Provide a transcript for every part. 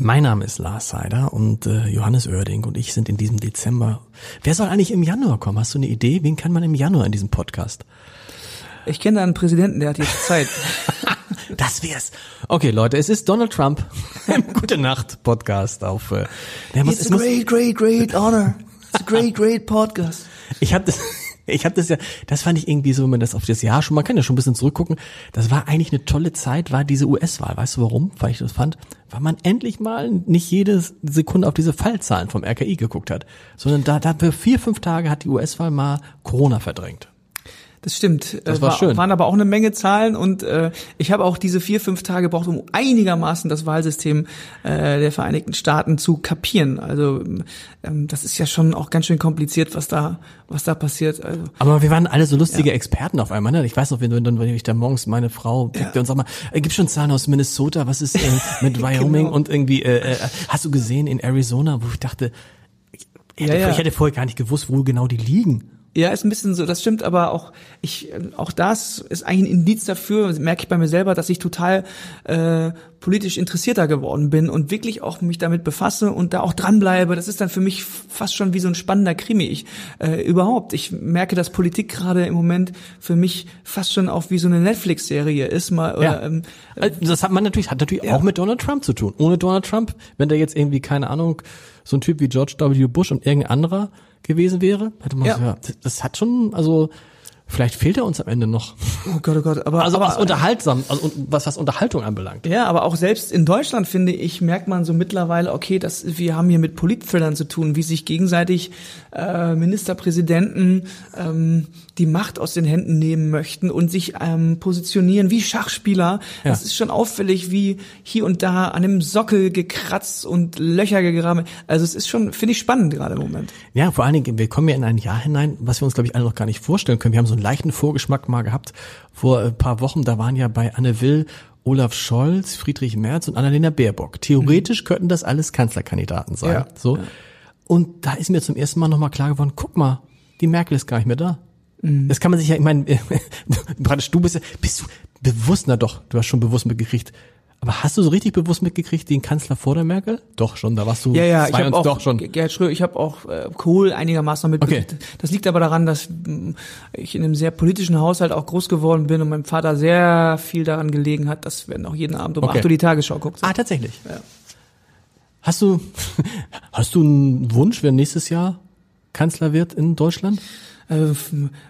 Mein Name ist Lars Seider und äh, Johannes Oerding und ich sind in diesem Dezember. Wer soll eigentlich im Januar kommen? Hast du eine Idee? Wen kann man im Januar in diesem Podcast? Ich kenne einen Präsidenten, der hat jetzt Zeit. das wär's. Okay, Leute, es ist Donald Trump Gute Nacht Podcast auf. Äh, der muss, It's a great, great, great honor. It's a great, great podcast. Ich habe das. Ich habe das ja, das fand ich irgendwie so, wenn man das auf das Jahr schon, man kann ja schon ein bisschen zurückgucken, das war eigentlich eine tolle Zeit, war diese US-Wahl. Weißt du warum? Weil ich das fand, weil man endlich mal nicht jede Sekunde auf diese Fallzahlen vom RKI geguckt hat, sondern da, da für vier, fünf Tage hat die US-Wahl mal Corona verdrängt. Das stimmt. Das war, war schön. Waren aber auch eine Menge Zahlen und äh, ich habe auch diese vier, fünf Tage gebraucht, um einigermaßen das Wahlsystem äh, der Vereinigten Staaten zu kapieren. Also ähm, das ist ja schon auch ganz schön kompliziert, was da, was da passiert. Also, aber wir waren alle so lustige ja. Experten auf einmal. Ne? Ich weiß noch, wenn, wenn, wenn ich da morgens meine Frau pickte ja. und sag mal, äh, gibt schon Zahlen aus Minnesota, was ist äh, mit. Wyoming genau. und irgendwie, äh, äh, hast du gesehen in Arizona, wo ich dachte, ich hätte, ja, ich hätte vorher gar nicht gewusst, wo genau die liegen. Ja, ist ein bisschen so, das stimmt, aber auch ich, auch das ist eigentlich ein Indiz dafür, merke ich bei mir selber, dass ich total äh, politisch interessierter geworden bin und wirklich auch mich damit befasse und da auch dranbleibe. Das ist dann für mich fast schon wie so ein spannender Krimi. Ich, äh, überhaupt, ich merke, dass Politik gerade im Moment für mich fast schon auch wie so eine Netflix-Serie ist. Mal, oder, ja. ähm, äh, das hat man natürlich, hat natürlich ja. auch mit Donald Trump zu tun. Ohne Donald Trump, wenn der jetzt irgendwie, keine Ahnung, so ein Typ wie George W. Bush und irgendein anderer gewesen wäre. Hätte man ja. ja, das hat schon, also Vielleicht fehlt er uns am Ende noch. Oh Gott, oh Gott. Aber, also aber, was unterhaltsam, also was, was Unterhaltung anbelangt. Ja, aber auch selbst in Deutschland, finde ich, merkt man so mittlerweile, okay, dass wir haben hier mit Politthrillern zu tun, wie sich gegenseitig äh, Ministerpräsidenten ähm, die Macht aus den Händen nehmen möchten und sich ähm, positionieren wie Schachspieler. Ja. Das ist schon auffällig, wie hier und da an dem Sockel gekratzt und Löcher gegraben. Also es ist schon, finde ich, spannend gerade im Moment. Ja, vor allen Dingen, wir kommen ja in ein Jahr hinein, was wir uns, glaube ich, alle noch gar nicht vorstellen können. Wir haben so einen leichten Vorgeschmack mal gehabt vor ein paar Wochen. Da waren ja bei Anne Will Olaf Scholz, Friedrich Merz und Annalena Baerbock. Theoretisch mhm. könnten das alles Kanzlerkandidaten sein. Ja. So. Ja. Und da ist mir zum ersten Mal nochmal klar geworden, guck mal, die Merkel ist gar nicht mehr da. Mhm. Das kann man sich ja, ich meine, praktisch du bist ja, bist du bewusst, na doch, du hast schon bewusst mitgekriegt, aber hast du so richtig bewusst mitgekriegt, den Kanzler vor der Merkel? Doch schon, da warst du ja, ja, ich habe auch, doch schon. Gerhard Schröder, ich habe auch äh, Kohl einigermaßen mitbekriegt. Okay. Das liegt aber daran, dass mm, ich in einem sehr politischen Haushalt auch groß geworden bin und mein Vater sehr viel daran gelegen hat, dass wir auch jeden Abend um okay. 8 Uhr die Tagesschau guckt. Ah, tatsächlich. Ja. Hast du hast du einen Wunsch, wer nächstes Jahr Kanzler wird in Deutschland? Äh,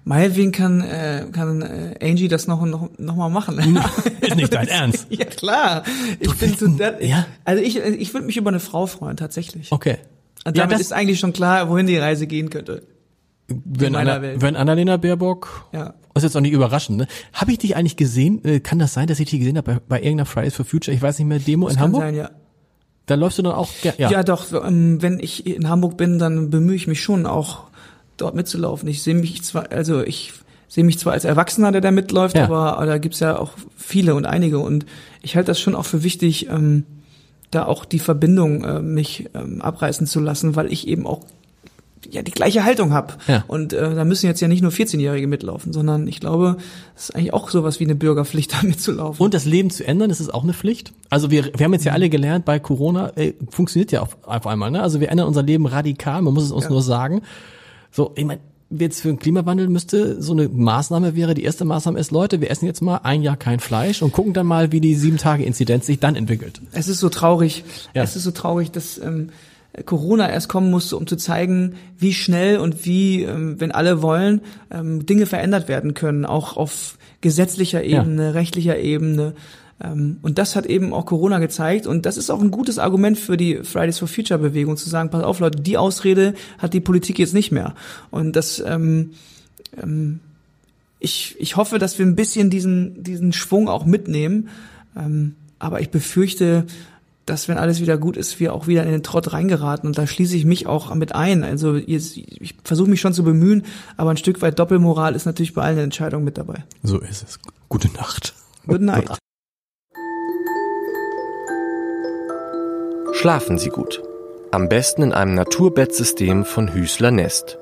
meinetwegen kann, äh, kann äh, Angie das noch, noch, noch mal machen. Ist nicht dein Ernst? ja, klar. Ich bin so, der, ja? Also ich, ich würde mich über eine Frau freuen, tatsächlich. Okay. Und damit ja, ist eigentlich schon klar, wohin die Reise gehen könnte. Wenn, Anna, wenn Annalena Baerbock, ja. ist jetzt auch nicht überraschend, ne? Habe ich dich eigentlich gesehen? Äh, kann das sein, dass ich dich gesehen habe bei, bei irgendeiner Fridays for Future, ich weiß nicht mehr, Demo das in Hamburg? Sein, ja. Da läufst du dann auch, ja. Ja, doch, ähm, wenn ich in Hamburg bin, dann bemühe ich mich schon auch dort mitzulaufen. Ich sehe mich zwar, also ich sehe mich zwar als Erwachsener, der da mitläuft, ja. aber, aber da gibt's ja auch viele und einige und ich halte das schon auch für wichtig, ähm, da auch die Verbindung äh, mich ähm, abreißen zu lassen, weil ich eben auch ja die gleiche Haltung habe. Ja. Und äh, da müssen jetzt ja nicht nur 14-Jährige mitlaufen, sondern ich glaube, es ist eigentlich auch sowas wie eine Bürgerpflicht, da mitzulaufen. Und das Leben zu ändern, das ist auch eine Pflicht. Also wir, wir haben jetzt ja alle gelernt, bei Corona ey, funktioniert ja auf, auf einmal. Ne? Also wir ändern unser Leben radikal, man muss es uns ja. nur sagen. So, ich meine, jetzt für den Klimawandel müsste so eine Maßnahme wäre, die erste Maßnahme ist, Leute, wir essen jetzt mal ein Jahr kein Fleisch und gucken dann mal, wie die sieben Tage Inzidenz sich dann entwickelt. Es ist so traurig. Ja. Es ist so traurig, dass ähm, Corona erst kommen musste, um zu zeigen, wie schnell und wie, ähm, wenn alle wollen, ähm, Dinge verändert werden können, auch auf gesetzlicher Ebene, ja. rechtlicher Ebene. Ähm, und das hat eben auch Corona gezeigt. Und das ist auch ein gutes Argument für die Fridays for Future Bewegung zu sagen, pass auf Leute, die Ausrede hat die Politik jetzt nicht mehr. Und das, ähm, ähm, ich, ich hoffe, dass wir ein bisschen diesen, diesen Schwung auch mitnehmen. Ähm, aber ich befürchte, dass wenn alles wieder gut ist, wir auch wieder in den Trott reingeraten. Und da schließe ich mich auch mit ein. Also jetzt, ich versuche mich schon zu bemühen, aber ein Stück weit Doppelmoral ist natürlich bei allen Entscheidungen mit dabei. So ist es. Gute Nacht. Good night. Schlafen Sie gut. Am besten in einem Naturbettsystem von Hüßler Nest.